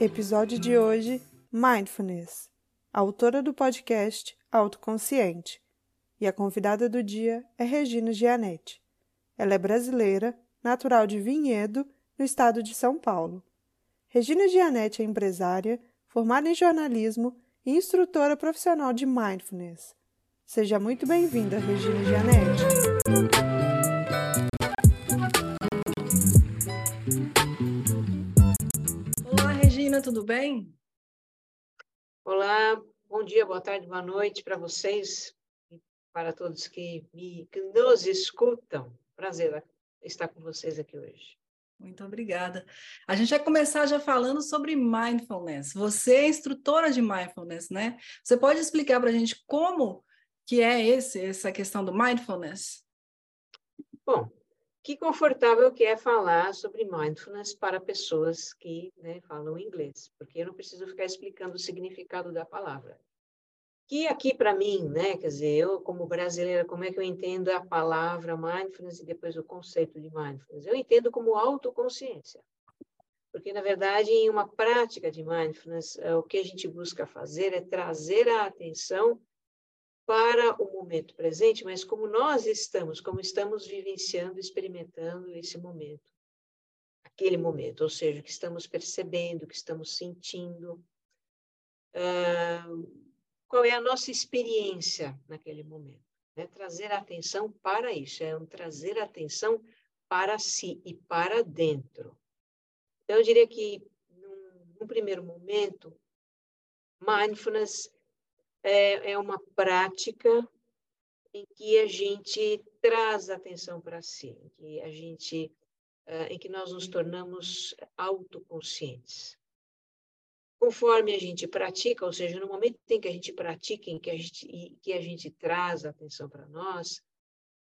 Episódio de hoje: Mindfulness. Autora do podcast Autoconsciente. E a convidada do dia é Regina Gianetti. Ela é brasileira, natural de Vinhedo, no estado de São Paulo. Regina Gianetti é empresária, formada em jornalismo e instrutora profissional de mindfulness. Seja muito bem-vinda, Regina Gianetti. Tudo bem? Olá, bom dia, boa tarde, boa noite para vocês e para todos que, me, que nos escutam. Prazer estar com vocês aqui hoje. Muito obrigada. A gente vai começar já falando sobre mindfulness. Você é instrutora de mindfulness, né? Você pode explicar para a gente como que é esse, essa questão do mindfulness? Bom, que confortável que é falar sobre mindfulness para pessoas que né, falam inglês, porque eu não preciso ficar explicando o significado da palavra. Que aqui para mim, né, quer dizer, eu como brasileira, como é que eu entendo a palavra mindfulness e depois o conceito de mindfulness? Eu entendo como autoconsciência. Porque, na verdade, em uma prática de mindfulness, eh, o que a gente busca fazer é trazer a atenção para o momento presente, mas como nós estamos, como estamos vivenciando, experimentando esse momento, aquele momento, ou seja, que estamos percebendo, que estamos sentindo, uh, qual é a nossa experiência naquele momento. Né? Trazer atenção para isso, é um trazer atenção para si e para dentro. Então, eu diria que, num, num primeiro momento, mindfulness é, é uma prática em que a gente traz atenção para si, em que a gente, uh, em que nós nos tornamos autoconscientes. Conforme a gente pratica, ou seja, no momento em que a gente pratica, em que a gente, que a gente traz atenção para nós,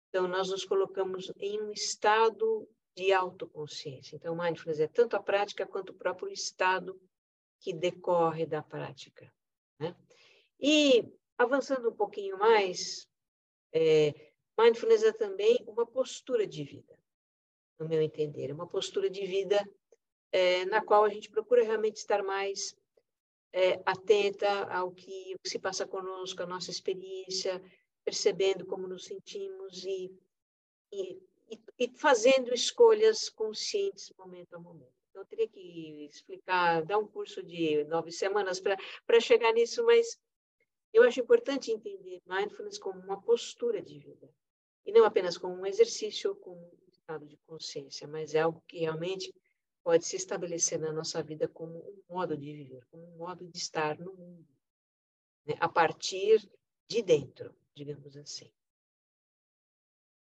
então nós nos colocamos em um estado de autoconsciência. Então, mindfulness é tanto a prática quanto o próprio estado que decorre da prática. Né? E, avançando um pouquinho mais, é, mindfulness é também uma postura de vida, no meu entender. É uma postura de vida é, na qual a gente procura realmente estar mais é, atenta ao que, que, se passa conosco, a nossa experiência, percebendo como nos sentimos e, e, e fazendo escolhas conscientes momento a momento. Então, eu teria que explicar, dar um curso de nove semanas para chegar nisso, mas eu acho importante entender mindfulness como uma postura de vida, e não apenas como um exercício ou como um estado de consciência, mas é algo que realmente pode se estabelecer na nossa vida como um modo de viver, como um modo de estar no mundo, né? a partir de dentro, digamos assim.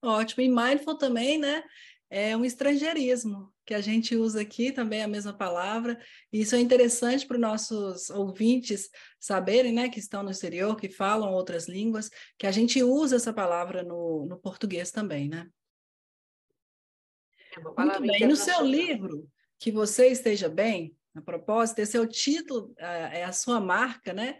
Ótimo. E mindful também, né? É um estrangeirismo, que a gente usa aqui também a mesma palavra, e isso é interessante para os nossos ouvintes saberem, né, que estão no exterior, que falam outras línguas, que a gente usa essa palavra no, no português também, né? É Muito bem. E no seu livro, Que Você Esteja Bem, a propósito, esse é o título, é a sua marca, né?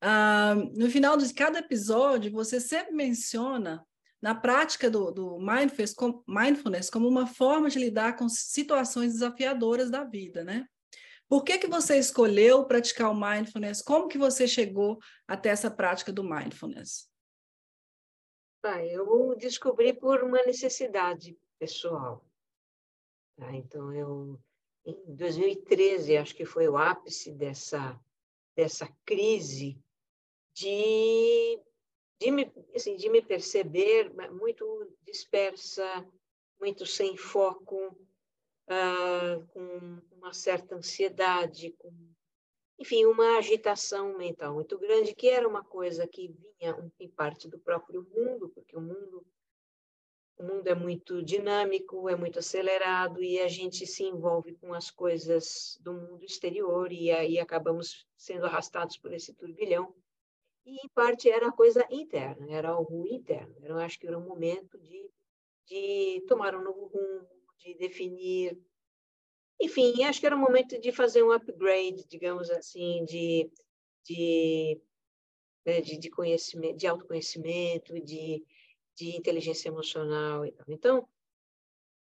Ah, no final de cada episódio, você sempre menciona na prática do, do mindfulness, com, mindfulness como uma forma de lidar com situações desafiadoras da vida, né? Por que, que você escolheu praticar o mindfulness? Como que você chegou até essa prática do mindfulness? Eu descobri por uma necessidade pessoal. Tá? Então, eu, em 2013, acho que foi o ápice dessa, dessa crise de de me, assim, de me perceber muito dispersa, muito sem foco, uh, com uma certa ansiedade, com, enfim, uma agitação mental muito grande, que era uma coisa que vinha em parte do próprio mundo, porque o mundo o mundo é muito dinâmico, é muito acelerado e a gente se envolve com as coisas do mundo exterior e aí acabamos sendo arrastados por esse turbilhão. E, em parte, era coisa interna, era algo interno. Eu acho que era um momento de, de tomar um novo rumo, de definir. Enfim, acho que era um momento de fazer um upgrade, digamos assim, de, de, né, de, de conhecimento, de autoconhecimento, de de inteligência emocional e tal. Então,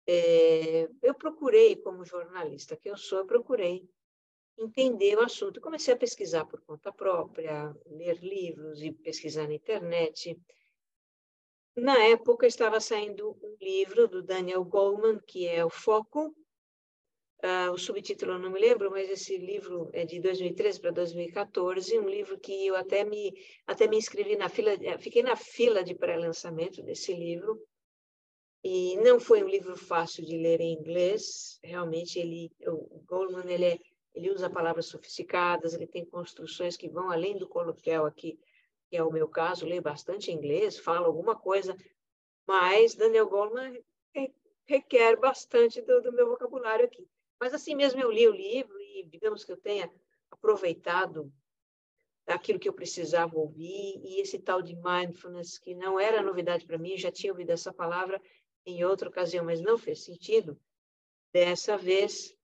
é, eu procurei, como jornalista que eu sou, eu procurei entender o assunto. Comecei a pesquisar por conta própria, ler livros e pesquisar na internet. Na época estava saindo um livro do Daniel Goleman, que é o Foco, Uh, o subtítulo eu não me lembro, mas esse livro é de 2013 para 2014, um livro que eu até me até me inscrevi na fila, eh, fiquei na fila de pré-lançamento desse livro. E não foi um livro fácil de ler em inglês. Realmente ele o Goldman ele é, ele usa palavras sofisticadas, ele tem construções que vão além do coloquial aqui, que é o meu caso, leio bastante inglês, falo alguma coisa, mas Daniel Goldman requer bastante do, do meu vocabulário aqui. Mas assim mesmo eu li o livro e digamos que eu tenha aproveitado aquilo que eu precisava ouvir e esse tal de mindfulness que não era novidade para mim, já tinha ouvido essa palavra em outra ocasião, mas não fez sentido. Dessa vez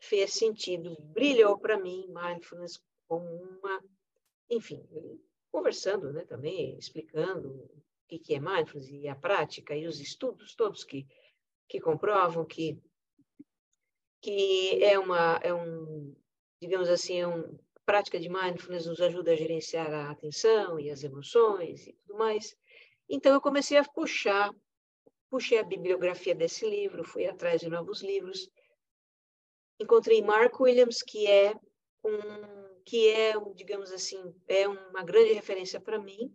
fez sentido, brilhou para mim mindfulness como uma, enfim, conversando, né, também explicando o que que é mindfulness e a prática e os estudos todos que que comprovam que que é uma, é um, digamos assim, é uma prática de mindfulness nos ajuda a gerenciar a atenção e as emoções e tudo mais. Então eu comecei a puxar, puxei a bibliografia desse livro, fui atrás de novos livros, encontrei Mark Williams que é um, que é, digamos assim, é uma grande referência para mim.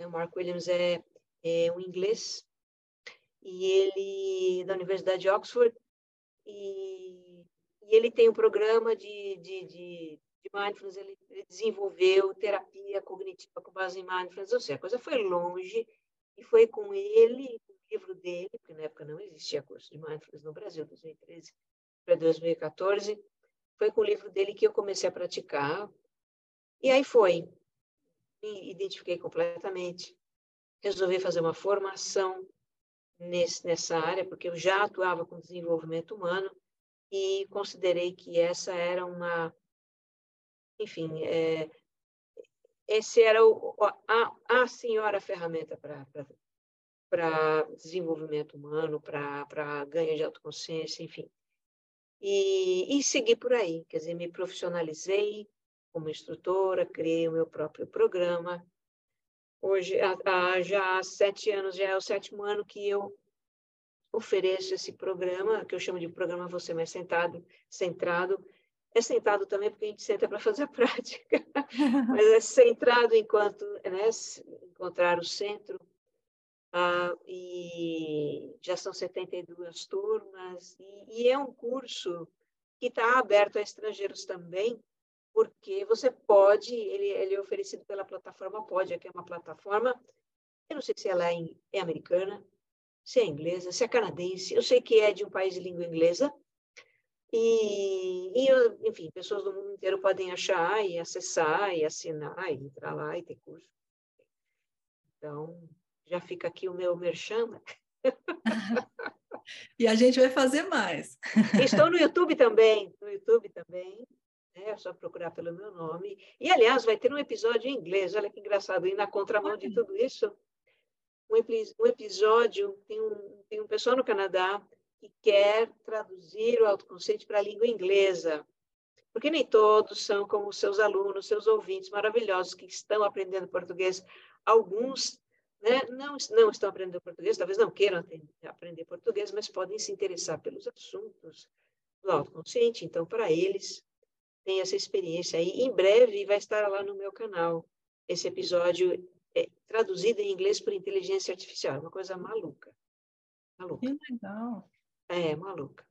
O Mark Williams é, é um inglês. E ele da Universidade de Oxford. E, e ele tem um programa de, de, de, de mindfulness, ele, ele, desenvolveu terapia cognitiva com base em mindfulness, ou seja, a coisa foi longe, e foi com ele, com o livro dele, porque na época não existia curso de mindfulness no Brasil, 2013 para 2014, foi com o livro dele que eu comecei a praticar, e aí foi, me identifiquei completamente, resolvi fazer uma formação nesse, nessa área, porque eu já atuava com desenvolvimento humano e considerei que essa era uma, enfim, é, esse era o, a, a senhora ferramenta para desenvolvimento humano, para ganho de autoconsciência, enfim. E, e segui por aí, quer dizer, me profissionalizei como instrutora, criei o meu próprio programa, Hoje, há, já há sete anos, já é o sétimo ano que eu ofereço esse programa, que eu chamo de programa Você Mais Sentado, centrado. É sentado também porque a gente senta para fazer a prática, mas é centrado enquanto né, encontrar o centro. Ah, e já são 72 turmas, e, e é um curso que está aberto a estrangeiros também, porque você pode, ele, ele é oferecido pela plataforma Pode, que é uma plataforma, eu não sei se ela é, é americana, se é inglesa, se é canadense, eu sei que é de um país de língua inglesa, e, e, enfim, pessoas do mundo inteiro podem achar e acessar e assinar e entrar lá e ter curso. Então, já fica aqui o meu merchan. e a gente vai fazer mais. Estou no YouTube também, no YouTube também. É só procurar pelo meu nome. E, aliás, vai ter um episódio em inglês, olha que engraçado, e na contramão de tudo isso, um, um episódio, tem um, tem um pessoal no Canadá que quer traduzir o autoconceito para a língua inglesa, porque nem todos são como seus alunos, seus ouvintes maravilhosos que estão aprendendo português. Alguns né, não, não estão aprendendo português, talvez não queiram aprender português, mas podem se interessar pelos assuntos do autoconsciente. Então, para eles, tem essa experiência aí. Em breve vai estar lá no meu canal esse episódio é, traduzido em inglês por inteligência artificial. É uma coisa maluca. Maluca. Que legal. É, maluca.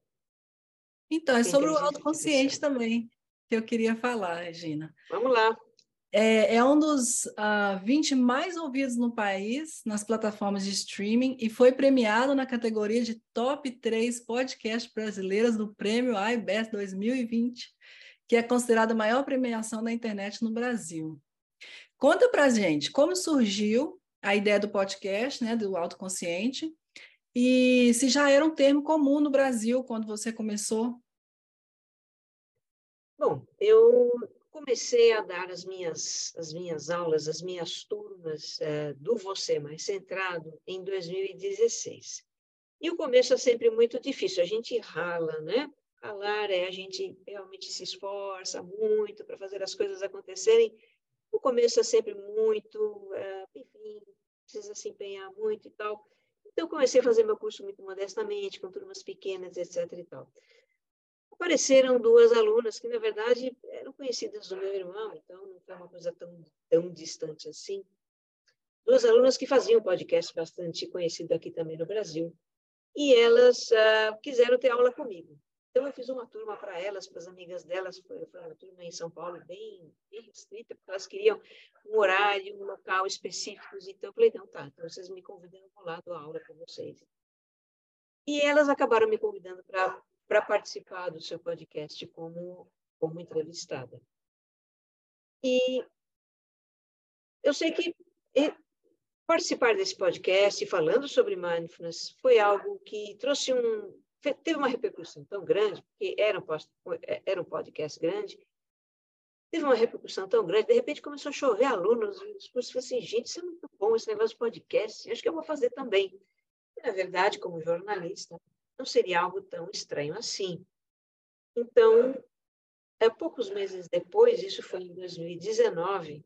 Então, é sobre o autoconsciente também que eu queria falar, Regina. Vamos lá. É, é um dos uh, ah, 20 mais ouvidos no país nas plataformas de streaming e foi premiado na categoria de Top 3 Podcasts Brasileiras do Prêmio iBest 2020, que é considerada a maior premiação da internet no Brasil. Conta pra gente como surgiu a ideia do podcast, né, do autoconsciente, e se já era um termo comum no Brasil quando você começou. Bom, eu comecei a dar as minhas, as minhas aulas, as minhas turmas é, do Você Mais Centrado em 2016. E o começo é sempre muito difícil, a gente rala, né? Ralar é a gente realmente se esforça muito para fazer as coisas acontecerem. O começo é sempre muito, é, enfim, precisa se empenhar muito e tal. Então, comecei a fazer meu curso muito modestamente, com turmas pequenas, etc. e tal apareceram duas alunas que, na verdade, eram conhecidas do meu irmão, então não foi uma coisa tão, tão distante assim. Duas alunas que faziam podcast bastante conhecido aqui também no Brasil. E elas uh, quiseram ter aula comigo. Então, eu fiz uma turma para elas, para as amigas delas, foi, uma turma em São Paulo bem, bem restrita, porque elas queriam um horário, um local específicos. Então, eu falei, não, tá, então vocês me convidam, eu vou lá, dou aula com vocês. E elas acabaram me convidando para para participar do seu podcast como, como entrevistada. E eu sei que participar desse podcast falando sobre mindfulness foi algo que trouxe um teve uma repercussão tão grande porque era um, era um podcast grande teve uma repercussão tão grande de repente começou a chover alunos os cursos assim gente isso é muito bom esse negócio de podcast acho que eu vou fazer também e, na verdade como jornalista não seria algo tão estranho assim. Então, é, poucos meses depois, isso foi em 2019,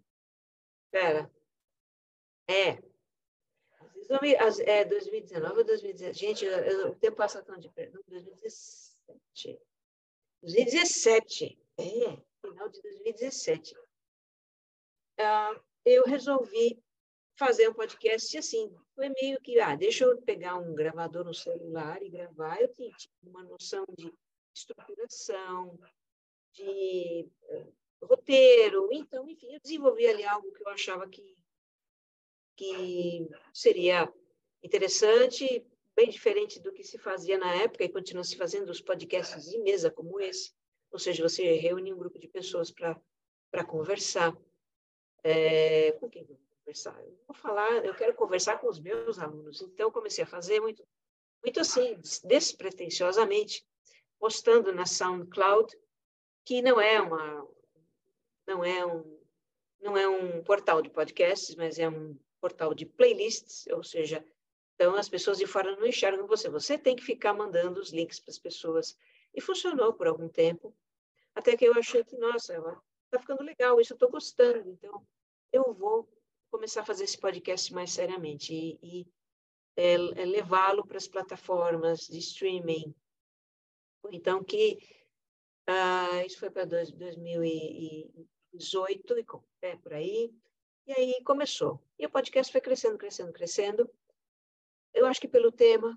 pera, é, é 2019 ou 2017, gente, o tempo passa tão depressa, 2017, 2017, é, final de 2017, uh, eu resolvi fazer um podcast assim. Foi meio que, ah, deixa eu pegar um gravador no celular e gravar. Eu tinha uma noção de estruturação, de uh, roteiro. Então, enfim, eu desenvolvi ali algo que eu achava que, que seria interessante, bem diferente do que se fazia na época e continua se fazendo os podcasts de mesa como esse. Ou seja, você reúne um grupo de pessoas para conversar. É, com quem conversar. Eu vou falar, eu quero conversar com os meus alunos. Então, comecei a fazer muito, muito assim, despretensiosamente, postando na SoundCloud, que não é uma, não é um, não é um portal de podcasts, mas é um portal de playlists, ou seja, então as pessoas de fora não enxergam você. Você tem que ficar mandando os links para as pessoas. E funcionou por algum tempo, até que eu achei que, nossa, está ficando legal, isso eu estou gostando. Então, eu vou começar a fazer esse podcast mais seriamente e, e é, é levá-lo para as plataformas de streaming. Então, que ah, isso foi para 2018, é, por aí, e aí começou. E o podcast foi crescendo, crescendo, crescendo. Eu acho que pelo tema,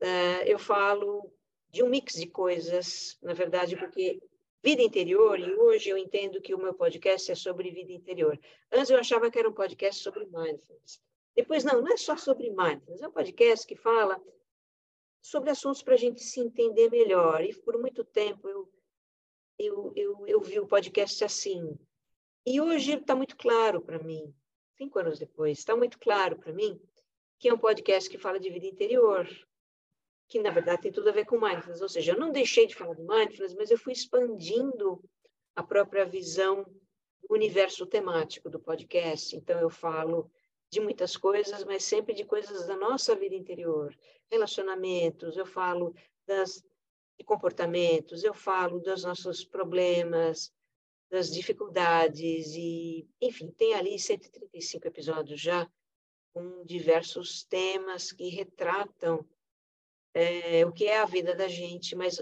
é, eu falo de um mix de coisas, na verdade, porque vida interior, e hoje eu entendo que o meu podcast é sobre vida interior. Antes eu achava que era um podcast sobre mindfulness. Depois, não, não é só sobre mindfulness, é um podcast que fala sobre assuntos para a gente se entender melhor. E por muito tempo eu, eu, eu, eu vi o podcast assim. E hoje está muito claro para mim, cinco anos depois, está muito claro para mim que é um podcast que fala de vida interior, que na verdade tem tudo a ver com mindfulness, ou seja, eu não deixei de falar de mindfulness, mas eu fui expandindo a própria visão do universo temático do podcast. Então eu falo de muitas coisas, mas sempre de coisas da nossa vida interior, relacionamentos, eu falo das de comportamentos, eu falo dos nossos problemas, das dificuldades e, enfim, tem ali 135 episódios já com diversos temas que retratam é, o que é a vida da gente, mas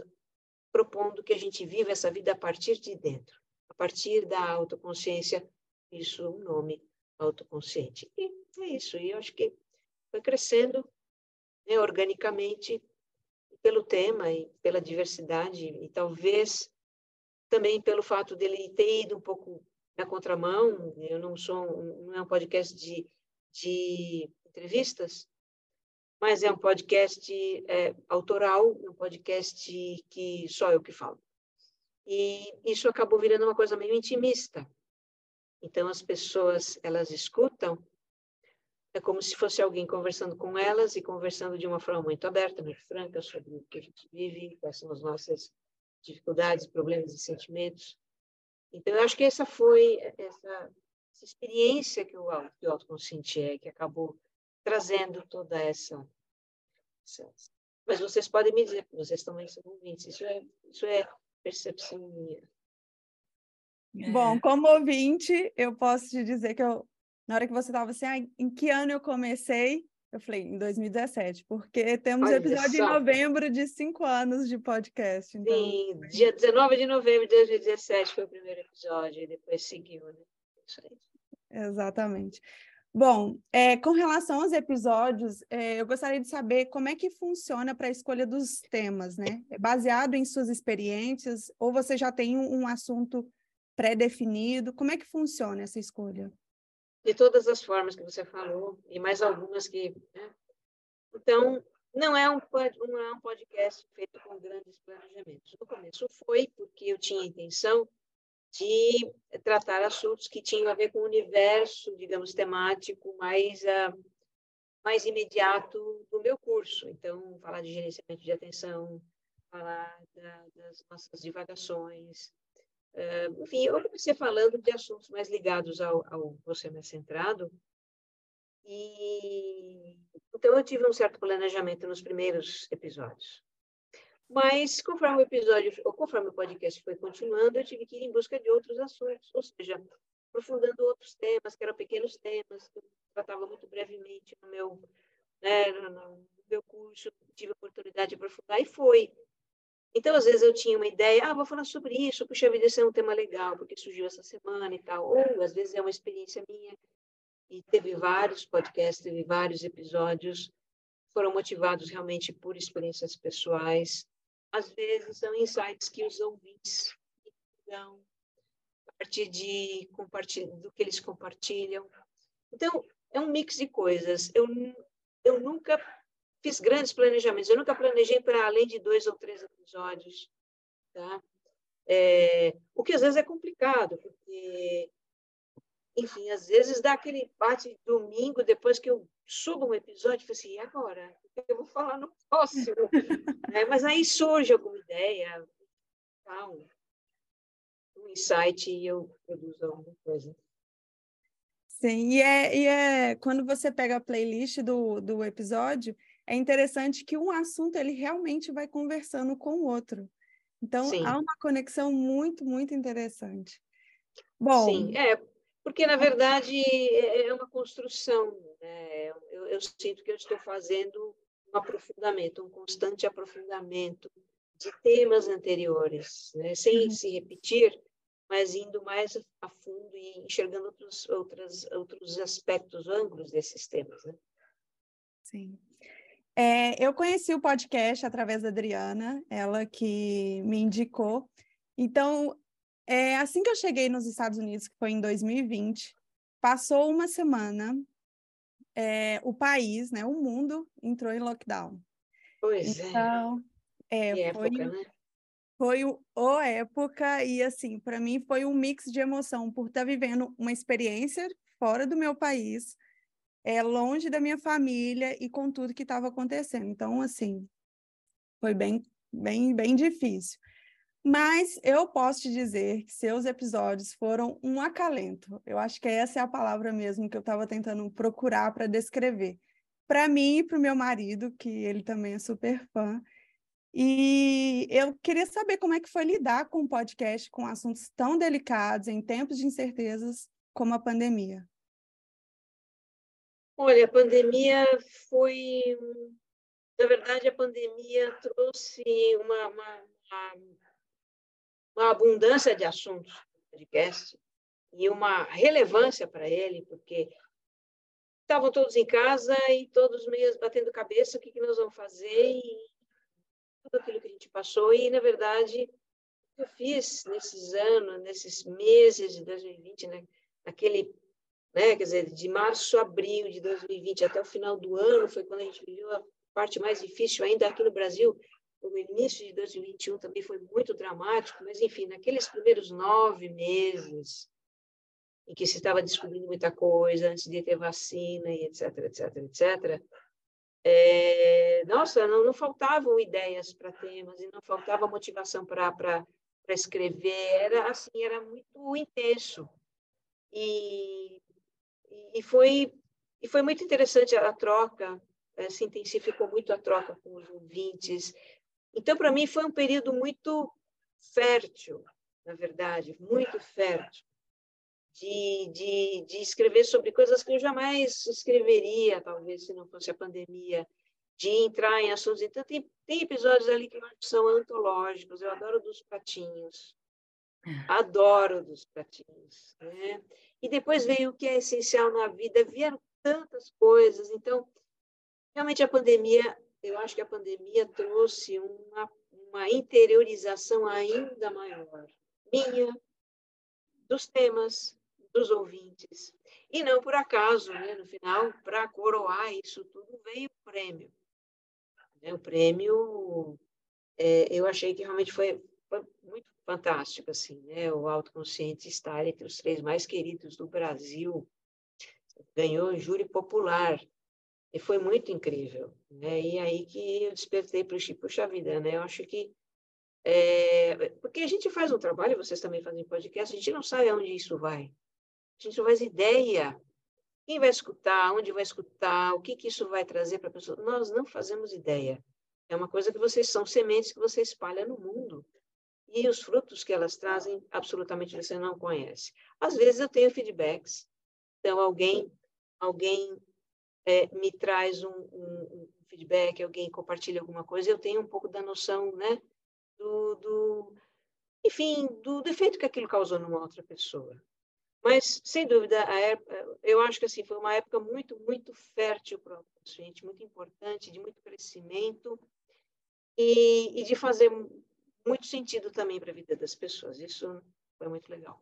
propondo que a gente viva essa vida a partir de dentro, a partir da autoconsciência, isso é um nome autoconsciente. E é isso, e eu acho que foi crescendo né, organicamente pelo tema e pela diversidade, e talvez também pelo fato dele ter ido um pouco na contramão, eu não sou, não é um podcast de, de entrevistas, mas é um podcast é, autoral, um podcast que só eu que falo. E isso acabou virando uma coisa meio intimista. Então as pessoas elas escutam é como se fosse alguém conversando com elas e conversando de uma forma muito aberta, muito franca sobre o que a gente vive, quais são as nossas dificuldades, problemas e sentimentos. Então, eu acho que essa foi essa, essa experiência que o, que autoconsciente é, que acabou trazendo toda essa, essa, Mas vocês podem me dizer, vocês também são ouvintes, isso é, isso é percepção minha. É. Bom, como ouvinte, eu posso te dizer que eu na hora que você estava assim, ah, em que ano eu comecei? Eu falei, em 2017, porque temos Olha episódio só. em novembro de cinco anos de podcast. Então... Sim, dia 19 de novembro de 2017 foi o primeiro episódio, e depois seguiu, né? Isso aí. Exatamente. Bom, é, com relação aos episódios, é, eu gostaria de saber como é que funciona para a escolha dos temas, né? É baseado em suas experiências ou você já tem um, um assunto pré-definido? Como é que funciona essa escolha? de todas as formas que você falou, e mais algumas que. Né? Então, não é, um, não é um podcast feito com grandes planejamentos. No começo foi porque eu tinha a intenção de tratar assuntos que tinham a ver com o universo, digamos, temático mais, uh, mais imediato do meu curso. Então, falar de gerenciamento de atenção, falar da, das nossas divagações, Uh, enfim, eu comecei falando de assuntos mais ligados ao, ao você mais centrado. E então eu tive um certo planejamento nos primeiros episódios. Mas conforme o episódio, ou conforme o podcast foi continuando, eu tive que ir em busca de outros assuntos, ou seja, aprofundando outros temas, que eram pequenos temas, que eu tratava muito brevemente no meu, né, no meu curso, tive a oportunidade de aprofundar, e foi então, às vezes eu tinha uma ideia, ah, vou falar sobre isso, puxa vida, esse é um tema legal, porque surgiu essa semana e tal. Ou, às vezes, é uma experiência minha, e teve vários podcasts, teve vários episódios, foram motivados realmente por experiências pessoais. Às vezes, são insights que os ouvintes dão a partir de do que eles compartilham. Então, é um mix de coisas. Eu, eu nunca fiz grandes planejamentos. Eu nunca planejei para além de dois ou três episódios, tá? É, o que às vezes é complicado, porque, enfim, às vezes dá aquele bate domingo depois que eu subo um episódio, e falo assim, e agora? Eu vou falar no próximo? é, mas aí surge alguma ideia, tá, um, um insight e eu produzo alguma coisa. Sim, e é, e é quando você pega a playlist do, do episódio, é interessante que um assunto ele realmente vai conversando com o outro. Então, Sim. há uma conexão muito, muito interessante. Bom, Sim, é, porque na verdade é, é uma construção. Né? Eu, eu sinto que eu estou fazendo aprofundamento, um constante aprofundamento de temas anteriores, né? sem uhum. se repetir, mas indo mais a fundo e enxergando outros, outros, outros aspectos, ângulos desses temas. Né? Sim. É, eu conheci o podcast através da Adriana, ela que me indicou. Então, é, assim que eu cheguei nos Estados Unidos, que foi em 2020, passou uma semana, é, o país, né, o mundo entrou em lockdown. Pois é. então, é. é foi, época, né? foi o, o época e assim, para mim foi um mix de emoção por estar tá vivendo uma experiência fora do meu país, é, longe da minha família e com tudo que estava acontecendo. Então, assim, foi bem, bem, bem difícil. Mas eu posso te dizer que seus episódios foram um acalento. Eu acho que essa é a palavra mesmo que eu estava tentando procurar para descrever. Para mim e para o meu marido, que ele também é super fã. E eu queria saber como é que foi lidar com um podcast com assuntos tão delicados em tempos de incertezas como a pandemia. Olha, a pandemia foi. Na verdade, a pandemia trouxe uma, uma, uma abundância de assuntos no podcast e uma relevância para ele, porque estavam todos em casa e todos meio batendo cabeça, o que, que nós vamos fazer e tudo aquilo que a gente passou. E, na verdade, eu fiz nesses anos, nesses meses de 2020, né? naquele, né? quer dizer, de março a abril de 2020 até o final do ano, foi quando a gente viveu a parte mais difícil ainda aqui no Brasil. O início de 2021 também foi muito dramático, mas, enfim, naqueles primeiros nove meses, em que se estava descobrindo muita coisa, antes de ter vacina e etc, etc, etc, é, nossa, não, não, faltavam ideias para temas e não faltava motivação para escrever, era assim, era muito intenso. E, e, foi, e foi muito interessante a, troca, é, se intensificou muito a troca com os ouvintes. Então, para mim, foi um período muito fértil, na verdade, muito fértil de, de, de escrever sobre coisas que eu jamais escreveria, talvez, se não fosse a pandemia, de entrar em assuntos. Então, tem, tem episódios ali que são antológicos. Eu adoro dos patinhos. Adoro dos patinhos. Né? E depois veio o que é essencial na vida. Vieram tantas coisas. Então, realmente, a pandemia, eu acho que a pandemia trouxe uma, uma interiorização ainda maior. Minha, dos temas, dos ouvintes. E não por acaso, né? no final, para coroar isso tudo, veio o prêmio. Né, o prêmio, é, eu achei que realmente foi, muito fantástico, assim, né? O autoconsciente estar entre os três mais queridos do Brasil, ganhou júri popular, e foi muito incrível, né? E aí que eu despertei para o puxa vida, né? Eu acho que é, porque a gente faz um trabalho, vocês também fazem podcast, a gente não sabe aonde isso vai. A gente não faz ideia. Quem vai escutar, onde vai escutar, o que, que isso vai trazer para a pessoa. Nós não fazemos ideia. É uma coisa que vocês são sementes que você espalha no mundo. E os frutos que elas trazem, absolutamente você não conhece. Às vezes eu tenho feedbacks. Então, alguém, alguém é, me traz um, um, um, feedback, alguém compartilha alguma coisa, eu tenho um pouco da noção, né? Do, do enfim, do defeito que aquilo causou numa outra pessoa. Mas, sem dúvida, época, eu acho que assim, foi uma época muito, muito fértil para o gente, muito importante, de muito crescimento e, e de fazer muito sentido também para a vida das pessoas. Isso foi muito legal.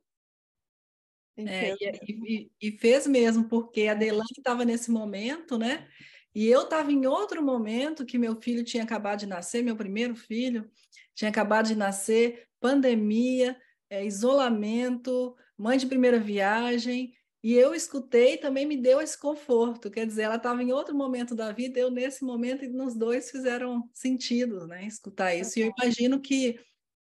É, e, e, fez mesmo, porque a Delane estava nesse momento, né? E eu estava em outro momento que meu filho tinha acabado de nascer, meu primeiro filho tinha acabado de nascer, pandemia, é, isolamento, mãe de primeira viagem, e eu escutei também me deu esse conforto, quer dizer, ela estava em outro momento da vida, eu nesse momento, e nos dois fizeram sentido, né, escutar isso. E eu imagino que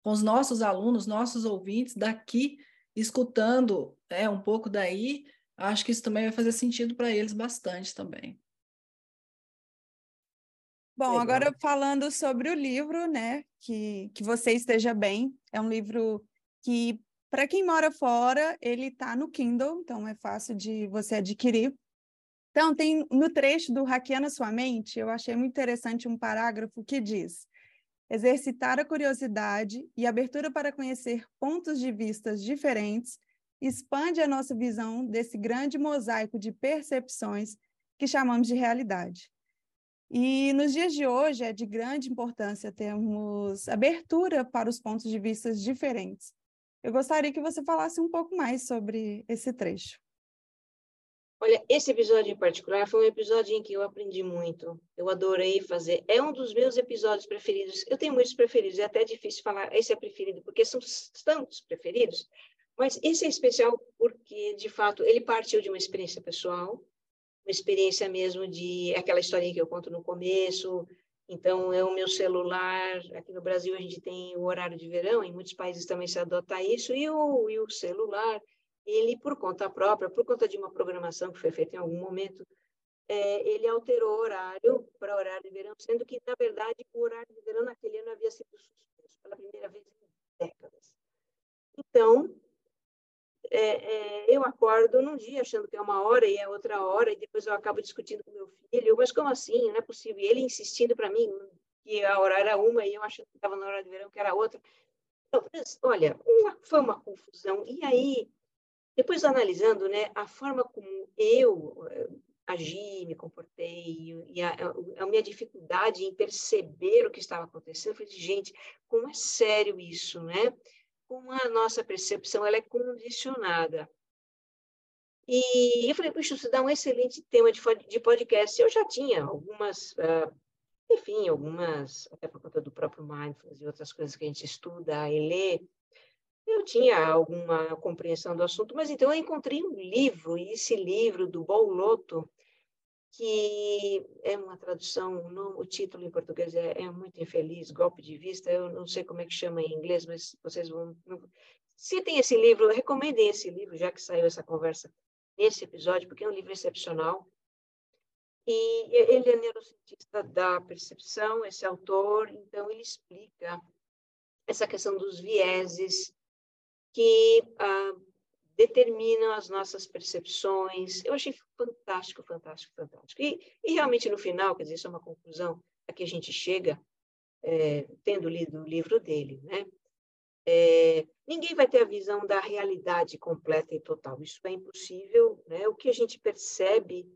com os nossos alunos, nossos ouvintes daqui, escutando é, um pouco daí, acho que isso também vai fazer sentido para eles bastante também. Bom, Legal. agora falando sobre o livro, né, que, que você esteja bem, é um livro que para quem mora fora, ele está no Kindle, então é fácil de você adquirir. Então, tem no trecho do Hackeando Sua Mente, eu achei muito interessante um parágrafo que diz: exercitar a curiosidade e abertura para conhecer pontos de vistas diferentes expande a nossa visão desse grande mosaico de percepções que chamamos de realidade. E nos dias de hoje é de grande importância termos abertura para os pontos de vista diferentes, eu gostaria que você falasse um pouco mais sobre esse trecho. Olha, esse episódio em particular foi um episódio em que eu aprendi muito. Eu adorei fazer. É um dos meus episódios preferidos. Eu tenho muitos preferidos, é até difícil falar esse é preferido, porque são tantos preferidos. Mas esse é especial porque, de fato, ele partiu de uma experiência pessoal, uma experiência mesmo de aquela historinha que eu conto no começo, então, é o meu celular. Aqui no Brasil, a gente tem o horário de verão, em muitos países também se adota isso, e o, e o celular, ele, por conta própria, por conta de uma programação que foi feita em algum momento, é, ele alterou o horário para horário de verão, sendo que, na verdade, o horário de verão naquele ano havia sido suspenso pela primeira vez em décadas. Então, é, é, eu acordo num dia achando que é uma hora e é outra hora, e depois eu acabo discutindo com meu filho, mas como assim? Não é possível. E ele insistindo para mim que a hora era uma e eu achando que estava na hora de verão que era outra. Então, olha, uma, foi uma confusão. E aí, depois analisando né, a forma como eu, agi, me comportei, e a, a, minha dificuldade em perceber o que estava acontecendo, eu falei, gente, como é sério isso, né? Como a nossa percepção ela é condicionada. E eu falei, puxa, isso dá um excelente tema de, podcast. Eu já tinha algumas, uh, enfim, algumas, até por conta do próprio Mindfulness e outras coisas que a gente estuda e lê, eu tinha alguma compreensão do assunto, mas então eu encontrei um livro, e esse livro do Bouloto, que é uma tradução, no, o título em português é, é, muito infeliz, Golpe de Vista, eu não sei como é que chama em inglês, mas vocês vão... Se tem esse livro, recomendem esse livro, já que saiu essa conversa nesse episódio, porque é um livro excepcional. E ele é neurocientista da percepção, esse autor, então ele explica essa questão dos vieses que ah, determinam as nossas percepções. Eu achei fantástico, fantástico, fantástico. E, e, realmente no final, quer dizer, isso é uma conclusão a que a gente chega é, tendo lido o livro dele, né? É, ninguém vai ter a visão da realidade completa e total. Isso é impossível. Né? O que a gente percebe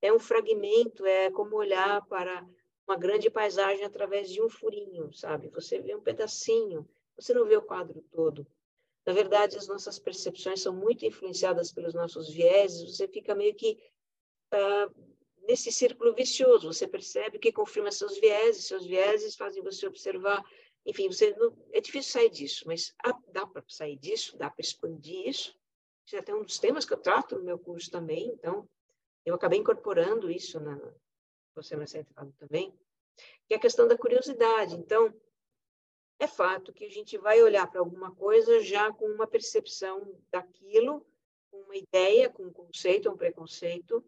é um fragmento, é como olhar para uma grande paisagem através de um furinho, sabe? Você vê um pedacinho, você não vê o quadro todo. Na verdade, as nossas percepções são muito influenciadas pelos nossos vieses. Você fica meio que uh, nesse círculo vicioso. Você percebe que confirma seus vieses, seus vieses fazem você observar enfim, você não, é difícil sair disso, mas dá para sair disso, dá para expandir isso. Isso é até um dos temas que eu trato no meu curso também, então eu acabei incorporando isso na você me centrado também, que é a questão da curiosidade. Então, é fato que a gente vai olhar para alguma coisa já com uma percepção daquilo, com uma ideia, com um conceito, um preconceito,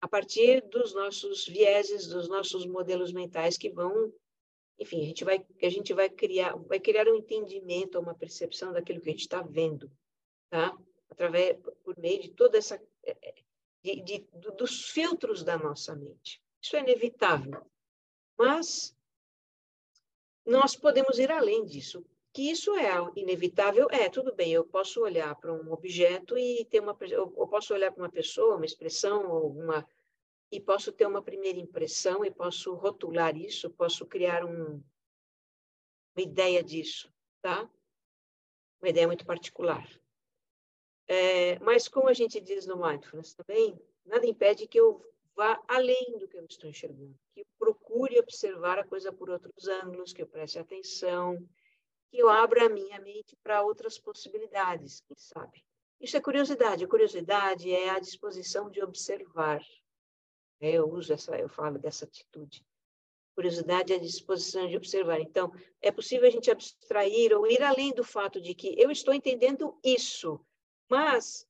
a partir dos nossos vieses, dos nossos modelos mentais que vão enfim, a gente vai, a gente vai criar, vai criar um entendimento, uma percepção daquilo que a gente está vendo, tá? Através, por meio de toda essa, é, é, de, de, dos filtros da nossa mente. Isso é inevitável, mas nós podemos ir além disso. Que isso é inevitável, é, tudo bem, eu posso olhar para um objeto e ter uma, eu posso olhar para uma pessoa, uma expressão, alguma e posso ter uma primeira impressão e posso rotular isso, posso criar um, uma ideia disso, tá? Uma ideia muito particular. É, mas como a gente diz no mindfulness também, nada impede que eu vá além do que eu estou enxergando, que procure observar a coisa por outros ângulos, que eu preste atenção, que eu abra a minha mente para outras possibilidades, quem sabe. Isso é curiosidade. A curiosidade é a disposição de observar, né? Eu uso essa, eu falo dessa atitude. Curiosidade é a disposição de observar. Então, é possível a gente abstrair ou ir além do fato de que eu estou entendendo isso, mas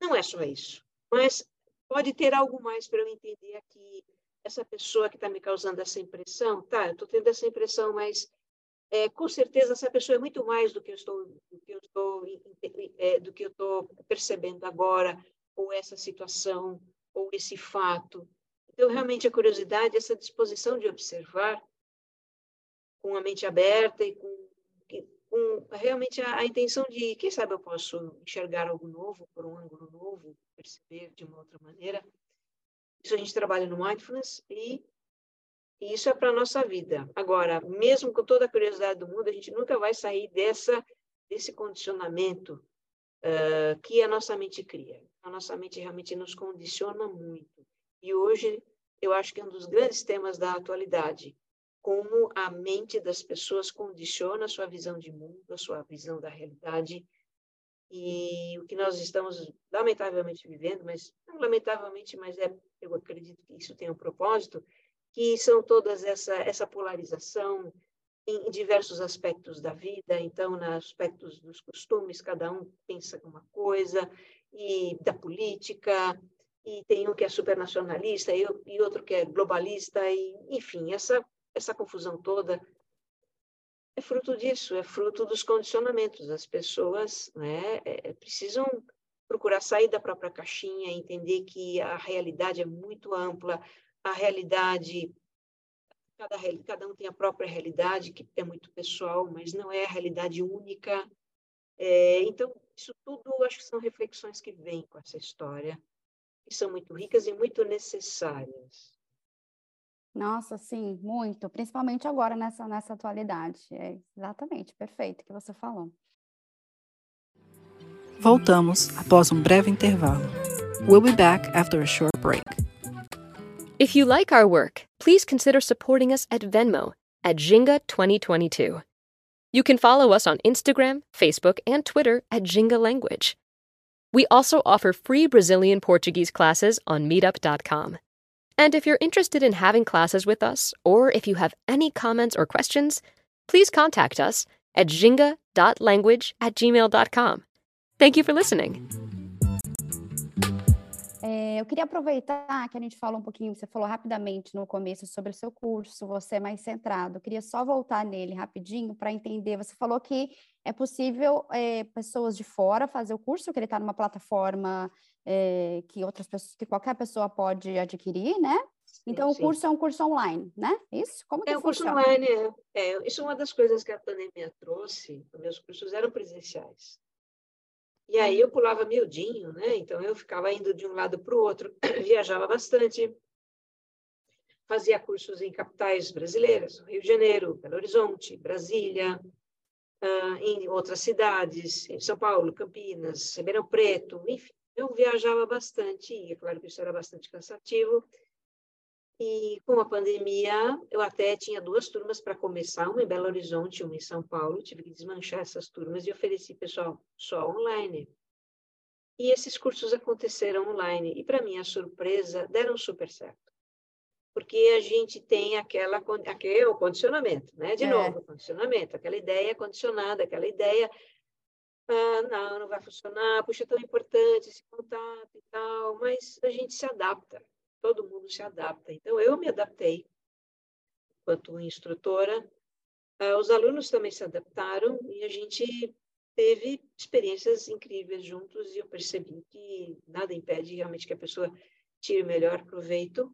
não é só isso. Mas pode ter algo mais para eu entender aqui. Essa pessoa que está me causando essa impressão, tá, eu estou tendo essa impressão, mas é, com certeza essa pessoa é muito mais do que eu estou, do que eu estou, é, do que eu estou percebendo agora, ou essa situação, ou esse fato. Então, realmente, a curiosidade, essa disposição de observar com a mente aberta e com, com realmente a, a, intenção de, quem sabe eu posso enxergar algo novo, por um ângulo novo, perceber de uma outra maneira. Isso a gente trabalha no Mindfulness e, e isso é para a nossa vida. Agora, mesmo com toda a curiosidade do mundo, a gente nunca vai sair dessa, desse condicionamento uh, que a nossa mente cria a nossa mente realmente nos condiciona muito. E hoje eu acho que é um dos grandes temas da atualidade, como a mente das pessoas condiciona a sua visão de mundo, a sua visão da realidade. E o que nós estamos lamentavelmente vivendo, mas não lamentavelmente, mas é, eu acredito que isso tem um propósito, que são todas essa essa polarização em diversos aspectos da vida, então, nos aspectos dos costumes, cada um pensa uma coisa, e da política, e tem um que é supernacionalista e, e outro que é globalista, e, enfim, essa, essa confusão toda é fruto disso, é fruto dos condicionamentos. As pessoas né, é, precisam procurar sair da própria caixinha, entender que a realidade é muito ampla, a realidade, cada, cada um tem a própria realidade, que é muito pessoal, mas não é a realidade única. É, então, isso tudo, acho que são reflexões que vêm com essa história. que são muito ricas e muito necessárias. Nossa, sim, muito, principalmente agora nessa, nessa atualidade. É exatamente, perfeito o que você falou. Voltamos após um breve intervalo. We'll be back after a short break. If you like our work, please consider supporting us at Venmo at Jinga 2022. You can follow us on Instagram, Facebook, and Twitter at Jinga Language. We also offer free Brazilian Portuguese classes on meetup.com. And if you're interested in having classes with us, or if you have any comments or questions, please contact us at jinga.language at gmail.com. Thank you for listening. É, eu queria aproveitar que a gente falou um pouquinho, você falou rapidamente no começo sobre o seu curso, você é mais centrado. Eu queria só voltar nele rapidinho para entender. Você falou que é possível é, pessoas de fora fazer o curso, que ele está numa plataforma é, que outras pessoas, que qualquer pessoa pode adquirir, né? Então, sim, o curso é um curso online, né? Isso? Como que é, o curso online. É, é, isso é uma das coisas que a pandemia trouxe. Meus cursos eram presenciais. E aí eu pulava miudinho, né? Então eu ficava indo de um lado para o outro, viajava bastante, fazia cursos em capitais brasileiras, Rio de Janeiro, Belo Horizonte, Brasília, uh, em outras cidades, em São Paulo, Campinas, Ribeirão Preto, enfim, eu viajava bastante, e é claro que isso era bastante cansativo, e com a pandemia, eu até tinha duas turmas para começar, uma em Belo Horizonte e uma em São Paulo. Tive que desmanchar essas turmas e ofereci pessoal só online. E esses cursos aconteceram online. E, para minha surpresa, deram super certo. Porque a gente tem aquela, aquele o condicionamento, né? De é. novo, condicionamento, aquela ideia condicionada, aquela ideia ah, não, não vai funcionar, puxa, é tão importante esse contato e tal, mas a gente se adapta todo mundo se adapta. Então, eu me adaptei enquanto instrutora, uh, os alunos também se adaptaram e a gente teve experiências incríveis juntos e eu percebi que nada impede realmente que a pessoa tire o melhor proveito.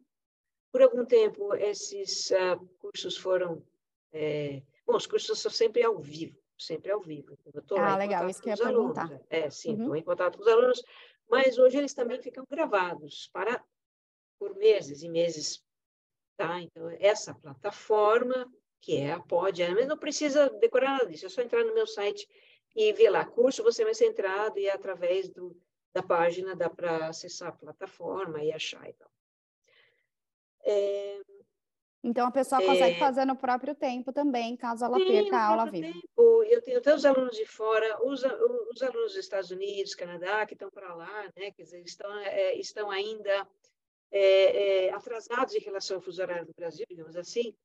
Por algum tempo, esses uh, cursos foram... É... Bom, os cursos são sempre ao vivo, sempre ao vivo. Eu tô ah, legal, isso que eu ia perguntar. Alunos. É, sim, estou uhum. em contato com os alunos, mas hoje eles também ficam gravados para por meses e meses. Tá? Então, essa plataforma, que é a Pod, mas não precisa decorar nada disso, é só entrar no meu site e ver lá curso, você vai ser entrado e através do, da página dá para acessar a plataforma e achar e tal. É, então, a pessoa consegue é, fazer no próprio tempo também, caso ela perca a aula viva. Tempo. Eu tenho até os alunos de fora, os, os alunos dos Estados Unidos, Canadá, que estão para lá, né, quer dizer, estão, é, estão ainda é, é, atrasados em relação ao fuso horário do Brasil, digamos assim,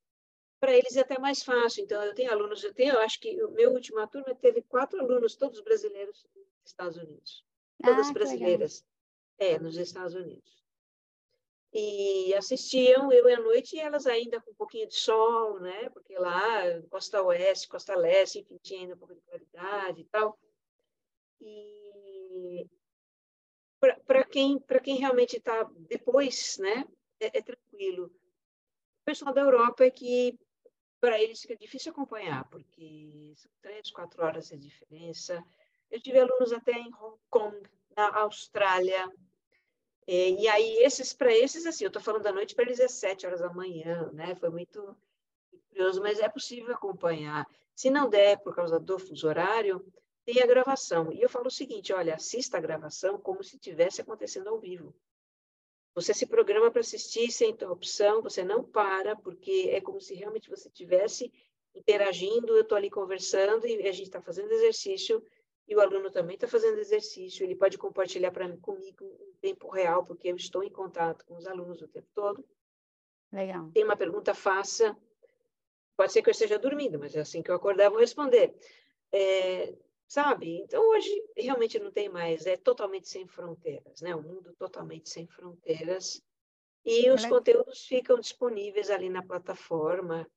para eles é até mais fácil. Então, eu tenho alunos, eu tenho, eu acho que o meu última turma teve quatro alunos, todos brasileiros nos Estados Unidos. Todas ah, brasileiras, é, nos Estados Unidos. E assistiam eu à noite e elas ainda com um pouquinho de sol, né? Porque lá, costa oeste, costa leste, enfim, tinha ainda um pouco de claridade e tal. E para quem, quem realmente está depois, né, é, é, tranquilo. O pessoal da Europa é que, para eles, fica difícil acompanhar, porque são três, quatro horas de diferença. Eu tive alunos até em Hong Kong, na Austrália, e, e aí, esses para esses, assim, eu estou falando da noite, para eles é sete horas da manhã, né? Foi muito curioso, mas é possível acompanhar. Se não der por causa do fuso horário, tem a gravação. E eu falo o seguinte: olha, assista a gravação como se estivesse acontecendo ao vivo. Você se programa para assistir sem interrupção, você não para, porque é como se realmente você estivesse interagindo. Eu estou ali conversando e a gente está fazendo exercício, e o aluno também está fazendo exercício. Ele pode compartilhar para mim, comigo em tempo real, porque eu estou em contato com os alunos o tempo todo. Legal. Tem uma pergunta, faça. Pode ser que eu esteja dormindo, mas é assim que eu acordar, eu vou responder. É, sabe? Então hoje realmente não tem mais, é totalmente sem fronteiras, né? O mundo totalmente sem fronteiras. E os conteúdos ficam disponíveis ali na plataforma,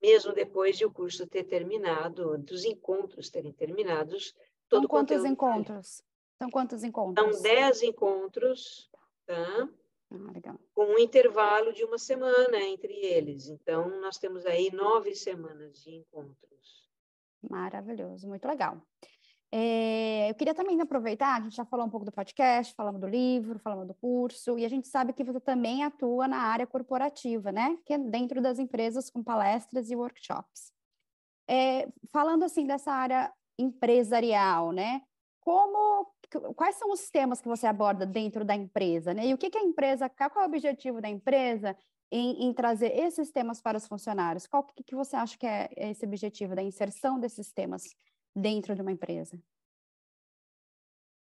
mesmo depois de o curso ter terminado, dos encontros terem terminados. Todo São quantos encontros? São quantos encontros? São dez encontros, tá? Ah, com um intervalo de uma semana entre eles. Então, nós temos aí nove semanas de encontros. Maravilhoso, muito legal. É, eu queria também aproveitar, a gente já falou um pouco do podcast, falamos do livro, falamos do curso, e a gente sabe que você também atua na área corporativa, né? Que é dentro das empresas com palestras e workshops. É, falando assim dessa área empresarial, né? Como, quais são os temas que você aborda dentro da empresa, né? E o que, que a empresa, qual é o objetivo da empresa em, em trazer esses temas para os funcionários? Qual que, que você acha que é esse objetivo da inserção desses temas dentro de uma empresa?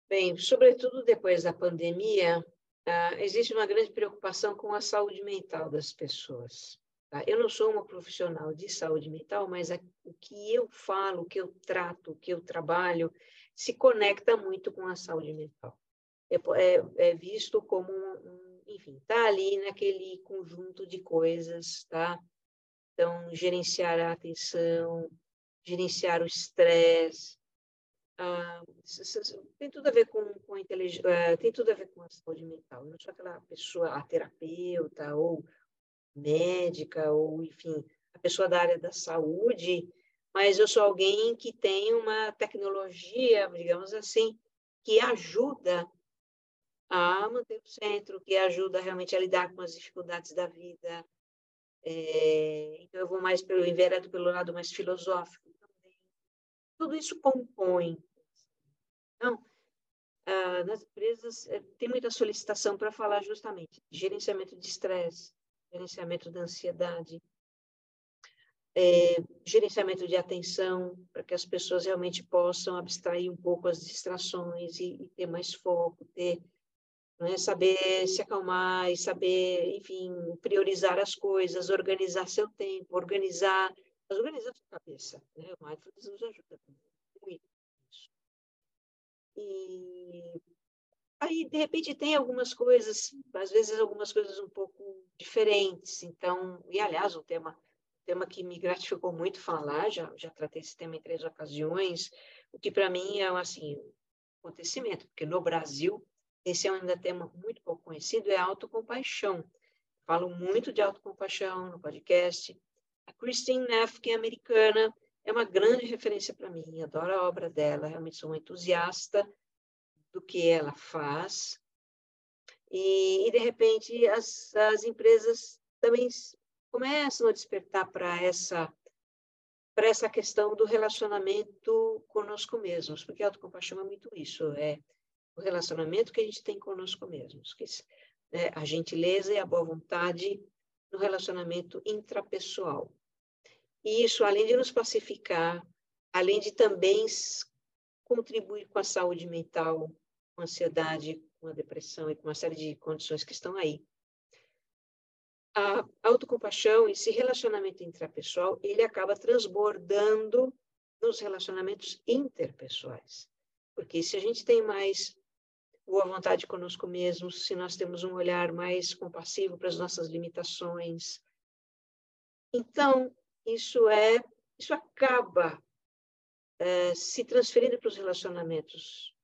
Bem, sobretudo depois da pandemia, uh, existe uma grande preocupação com a saúde mental das pessoas. Tá? Eu não sou uma profissional de saúde mental, mas a, o que eu falo, o que eu trato, o que eu trabalho, se conecta muito com a saúde mental. É, é, é visto como um, enfim, está ali naquele conjunto de coisas, tá? Então, gerenciar a atenção, gerenciar o estresse. Ah, tem tudo a ver com, com a inteligência, ah, tem tudo a ver com a saúde mental. Eu não sou aquela pessoa, a terapeuta ou médica ou, enfim, a pessoa da área da saúde, mas eu sou alguém que tem uma tecnologia, digamos assim, que ajuda a manter o centro, que ajuda realmente a lidar com as dificuldades da vida, é, então, eu vou mais pelo enveredo pelo lado mais filosófico também. Tudo isso compõe. Então, ah, nas empresas, é, tem muita solicitação para falar justamente de gerenciamento de estresse, gerenciamento da ansiedade, é, gerenciamento de atenção, para que as pessoas realmente possam abstrair um pouco as distrações e, e ter mais foco, ter né? saber se acalmar e saber, enfim, priorizar as coisas, organizar seu tempo, organizar, mas organizar sua cabeça. Né? O mindfulness nos ajuda muito. E aí, de repente, tem algumas coisas, às vezes algumas coisas um pouco diferentes. Então, e aliás, um tema, um tema que me gratificou muito falar, já, já tratei esse tema em três ocasiões, o que para mim é assim, um acontecimento, porque no Brasil esse é ainda tema muito pouco conhecido, é autocompaixão. Falo muito de autocompaixão no podcast. A Christine Neff, que é americana, é uma grande referência para mim. Adoro a obra dela, realmente sou uma entusiasta do que ela faz. E, e de repente, as, as empresas também começam a despertar para essa para essa questão do relacionamento conosco mesmos, porque a autocompaixão é muito isso, é o relacionamento que a gente tem conosco mesmos, que né, a gentileza e a boa vontade no relacionamento intrapessoal. E isso, além de nos pacificar, além de também contribuir com a saúde mental, com ansiedade, com a depressão e com uma série de condições que estão aí. A autocompaixão, esse relacionamento intrapessoal, ele acaba transbordando nos relacionamentos interpessoais. Porque se a gente tem mais boa vontade conosco mesmos, se nós temos um olhar mais compassivo para as nossas limitações. Então, isso é, isso acaba é, se transferindo para os relacionamentos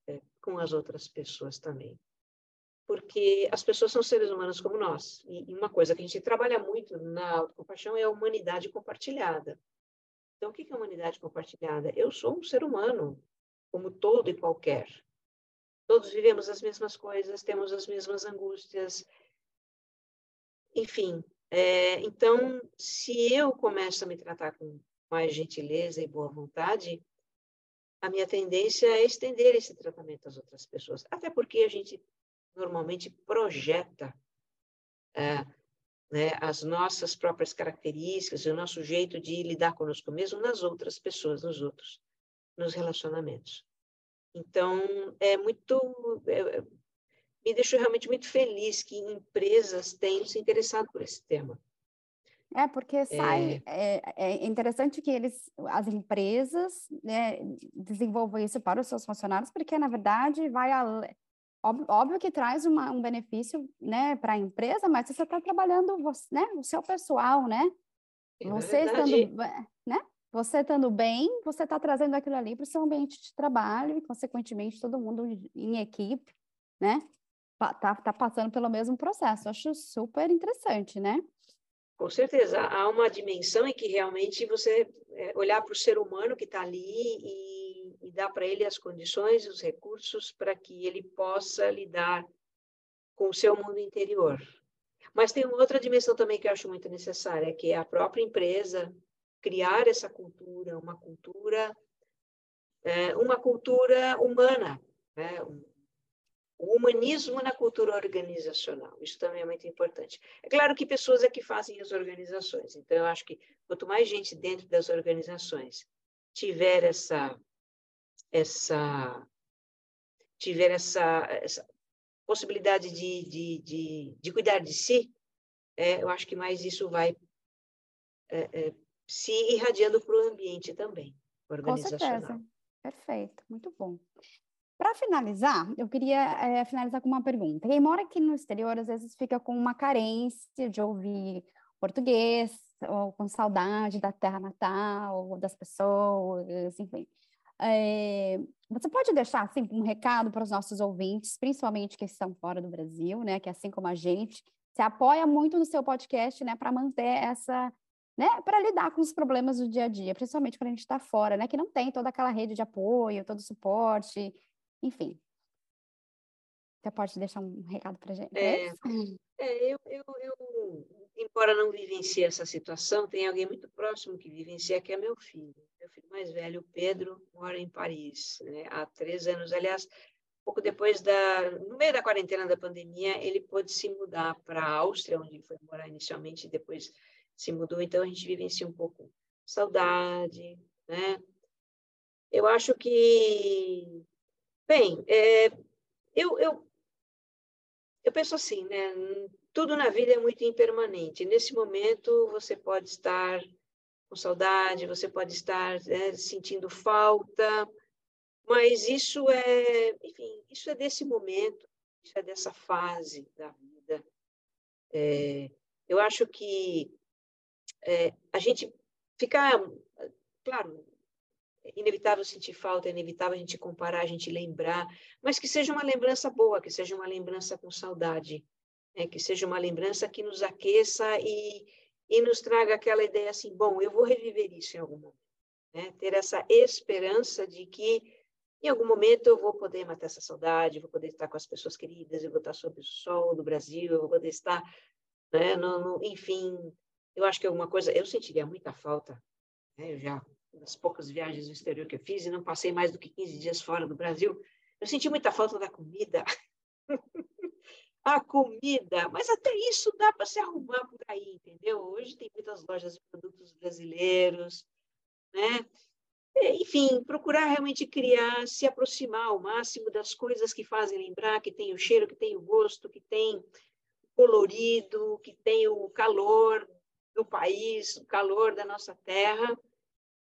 com as outras pessoas também. Porque as pessoas são seres humanos como nós. E uma coisa que a gente trabalha muito na autocompaixão é a humanidade compartilhada. Então, o que é humanidade compartilhada? Eu sou um ser humano, como todo e qualquer. Todos vivemos as mesmas coisas, temos as mesmas angústias. Enfim, é, então, se eu começo a me tratar com mais gentileza e boa vontade, a minha tendência é estender esse tratamento às outras pessoas. Até porque a gente normalmente projeta é, né, as nossas próprias características, o nosso jeito de lidar conosco mesmo nas outras pessoas, nos outros, nos relacionamentos. Então, é muito. É, me deixou realmente muito feliz que empresas tenham se interessado por esse tema. É, porque sai. É, é, é interessante que eles, as empresas, né, desenvolvam isso para os seus funcionários, porque, na verdade, vai a, óbvio, que traz uma, um benefício né, para a empresa, mas você está trabalhando né, o seu pessoal, né? É você verdade, estando. Né? Você estando bem, você está trazendo aquilo ali para o seu ambiente de trabalho e, consequentemente, todo mundo em equipe, né? Tá, tá passando pelo mesmo processo. Eu acho super interessante, né? Com certeza. Há uma dimensão em que realmente você é, olhar para o ser humano que está ali e, e dar para ele as condições os recursos para que ele possa lidar com o seu mundo interior. Mas tem uma outra dimensão também que eu acho muito necessária, que é a própria empresa criar essa cultura, uma cultura, é, uma cultura humana, né? O humanismo na cultura organizacional. Isso também é muito importante. É claro que pessoas é que fazem as organizações. Então, eu acho que quanto mais gente dentro das organizações tiver essa essa tiver essa, essa possibilidade de, de, de, de, cuidar de si, é, eu acho que mais isso vai é, é, se irradiando para o ambiente também, organizacional. Com certeza. Perfeito, muito bom. Para finalizar, eu queria é, finalizar com uma pergunta. Quem mora aqui no exterior, às vezes fica com uma carência de ouvir português, ou com saudade da terra natal, das pessoas, enfim. É, você pode deixar assim um recado para os nossos ouvintes, principalmente que estão fora do Brasil, né? Que assim como a gente se apoia muito no seu podcast, né? Para manter essa, né? Para lidar com os problemas do dia a dia, principalmente quando a gente está fora, né? Que não tem toda aquela rede de apoio, todo o suporte, enfim. Você pode deixar um recado para a gente? É, é eu, eu, eu, embora não vivencie essa situação, tem alguém muito próximo que vivencia, que é meu filho. Meu filho mais velho, Pedro, mora em Paris, né, há três anos. Aliás, pouco depois da, no meio da quarentena da pandemia, ele pôde se mudar para a Áustria, onde foi morar inicialmente, e depois se mudou. Então a gente vivencia um pouco saudade, né? Eu acho que, bem, é, eu, eu eu penso assim, né? Tudo na vida é muito impermanente. Nesse momento, você pode estar com saudade, você pode estar né, sentindo falta, mas isso é, enfim, isso é desse momento, isso é dessa fase da vida. É, eu acho que é, a gente ficar, claro, inevitável sentir falta, é inevitável a gente comparar, a gente lembrar, mas que seja uma lembrança boa, que seja uma lembrança com saudade, né? que seja uma lembrança que nos aqueça e, e nos traga aquela ideia assim, bom, eu vou reviver isso em algum momento. Né? Ter essa esperança de que em algum momento eu vou poder matar essa saudade, vou poder estar com as pessoas queridas, eu vou estar sob o sol do Brasil, eu vou poder estar, né, no, no, enfim, eu acho que alguma coisa, eu sentiria muita falta, né, eu já das poucas viagens no exterior que eu fiz e não passei mais do que 15 dias fora do Brasil, eu senti muita falta da comida. a comida, mas até isso dá para se arrumar por aí, entendeu? Hoje tem muitas lojas de produtos brasileiros, né? Enfim, procurar realmente criar, se aproximar ao máximo das coisas que fazem lembrar, que tem o cheiro, que tem o gosto, que tem colorido, que tem o calor do país, o calor da nossa terra,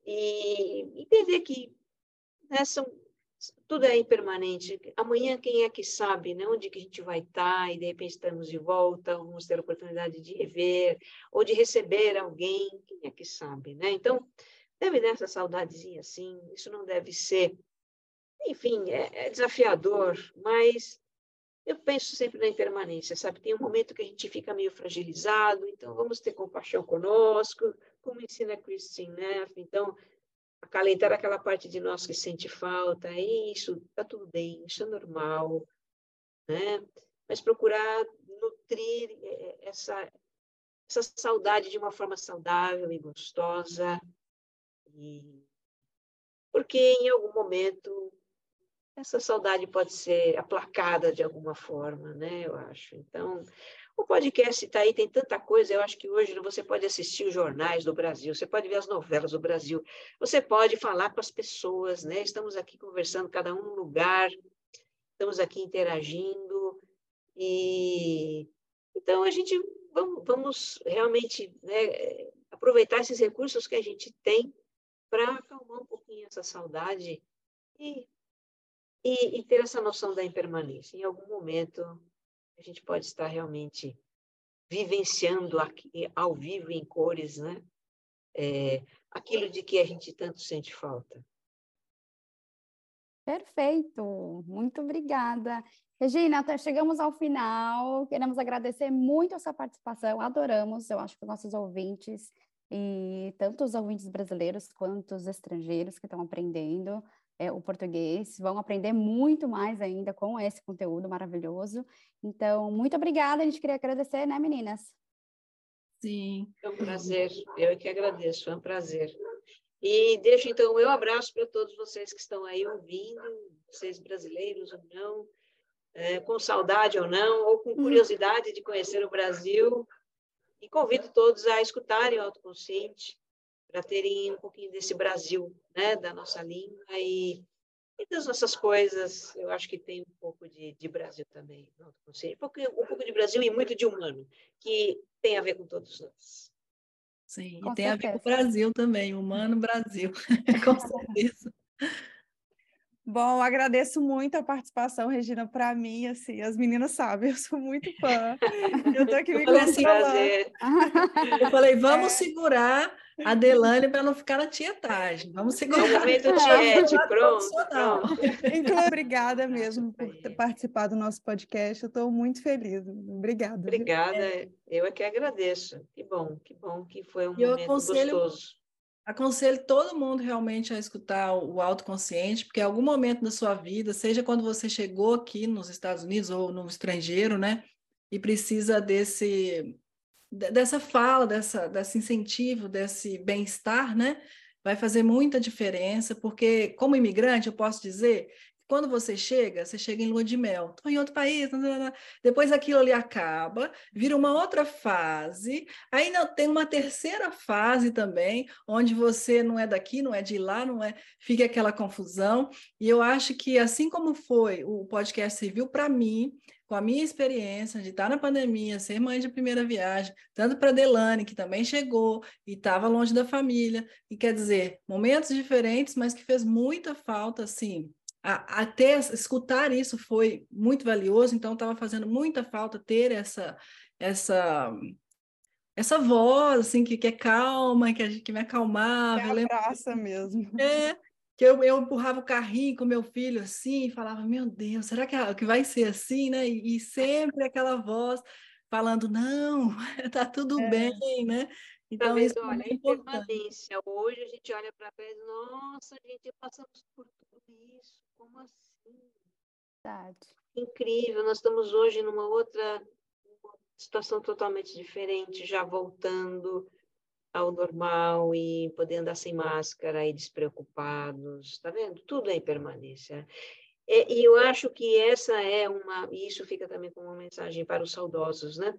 e entender que né, são, tudo é impermanente. Amanhã, quem é que sabe né, onde que a gente vai estar e, de repente, estamos de volta, vamos ter a oportunidade de rever ou de receber alguém, quem é que sabe, né? Então, deve dar essa saudadezinha assim, isso não deve ser... Enfim, é, é desafiador, mas eu penso sempre na impermanência, sabe? Tem um momento que a gente fica meio fragilizado, então vamos ter compaixão conosco, como ensina Christine Neff. Então, acalentar aquela parte de nós que sente falta, é isso, tá tudo bem, isso é normal, né? Mas procurar nutrir é, é, essa, essa saudade de uma forma saudável e gostosa, e... porque em algum momento essa saudade pode ser aplacada de alguma forma, né? Eu acho. Então, o podcast está aí, tem tanta coisa. Eu acho que hoje você pode assistir os jornais do Brasil, você pode ver as novelas do Brasil, você pode falar com as pessoas, né? Estamos aqui conversando, cada um no lugar, estamos aqui interagindo. E então a gente vamos, vamos realmente né, aproveitar esses recursos que a gente tem para acalmar um pouquinho essa saudade e, e, e ter essa noção da impermanência. Em algum momento a gente pode estar realmente vivenciando aqui, ao vivo em cores, né? É, aquilo de que a gente tanto sente falta. Perfeito, muito obrigada. Regina, chegamos ao final. Queremos agradecer muito a sua participação, adoramos, eu acho que os nossos ouvintes, e tanto os ouvintes brasileiros quanto os estrangeiros que estão aprendendo, é, o português, vão aprender muito mais ainda com esse conteúdo maravilhoso. Então, muito obrigada, a gente queria agradecer, né, meninas? Sim. É um prazer, eu é que agradeço, é um prazer. E deixo então o meu abraço para todos vocês que estão aí ouvindo, vocês brasileiros ou não, é, com saudade ou não, ou com curiosidade de conhecer o Brasil. E convido todos a escutarem o Autoconsciente, para terem um pouquinho desse Brasil, né, da nossa língua e, e das nossas coisas. Eu acho que tem um pouco de, de Brasil também Autoconsciente, um pouco, um pouco de Brasil e muito de humano, que tem a ver com todos nós. Sim, com e tem certeza. a ver com o Brasil também, humano Brasil, com certeza. Bom, agradeço muito a participação, Regina, para mim, assim, as meninas sabem, eu sou muito fã. Eu tô aqui me controlando. Eu falei, vamos é. segurar a Delane para não ficar na tietagem. Vamos segurar. É o momento tiete, pronto. pronto. Então, obrigada mesmo por ter participado do nosso podcast. Eu estou muito feliz. Obrigada. Obrigada. Eu é que agradeço. Que bom, que bom que foi um eu momento aconselho... gostoso Aconselho todo mundo realmente a escutar o autoconsciente, porque em algum momento da sua vida, seja quando você chegou aqui nos Estados Unidos ou no estrangeiro, né, e precisa desse dessa fala, dessa desse incentivo, desse bem-estar, né, vai fazer muita diferença, porque como imigrante eu posso dizer quando você chega, você chega em lua de mel, estou em outro país, depois aquilo ali acaba, vira uma outra fase, aí não, tem uma terceira fase também, onde você não é daqui, não é de lá, não é, fica aquela confusão, e eu acho que assim como foi o podcast civil para mim, com a minha experiência de estar na pandemia, ser mãe de primeira viagem, tanto para Delane, que também chegou e estava longe da família, e quer dizer, momentos diferentes, mas que fez muita falta, assim, até escutar isso foi muito valioso, então estava fazendo muita falta ter essa essa essa voz assim que, que é calma, que, que me acalmava. Que abraça mesmo. É, que eu, eu empurrava o carrinho com meu filho assim e falava, meu Deus, será que, que vai ser assim, né? E, e sempre aquela voz falando, não, tá tudo é. bem, né? Então, tá isso olha, é permanência. Hoje a gente olha para trás, nossa, gente, passamos por tudo isso. Como assim? Verdade. Incrível, nós estamos hoje numa outra situação totalmente diferente, já voltando ao normal e poder andar sem máscara e despreocupados, tá vendo? Tudo é impermanência. É, e eu acho que essa é uma, e isso fica também como uma mensagem para os saudosos, né?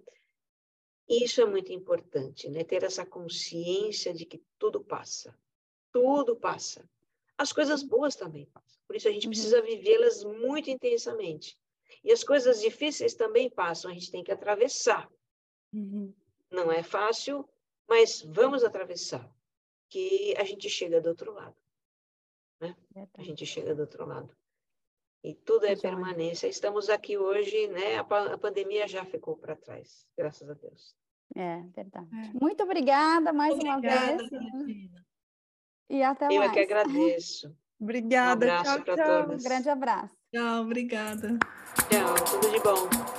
Isso é muito importante, né? Ter essa consciência de que tudo passa. Tudo passa. As coisas boas também passam. Por isso a gente uhum. precisa vivê-las muito intensamente. E as coisas difíceis também passam, a gente tem que atravessar. Uhum. Não é fácil, mas vamos atravessar, que a gente chega do outro lado. Né? A gente chega do outro lado. E tudo é permanência. Estamos aqui hoje, né? A, a pandemia já ficou para trás, graças a Deus. É, verdade. É. Muito obrigada mais obrigada, uma vez. E até Eu mais. Eu é que agradeço. Obrigada. Um abraço para todos. Um grande abraço. Tchau, obrigada. Tchau, tudo de bom.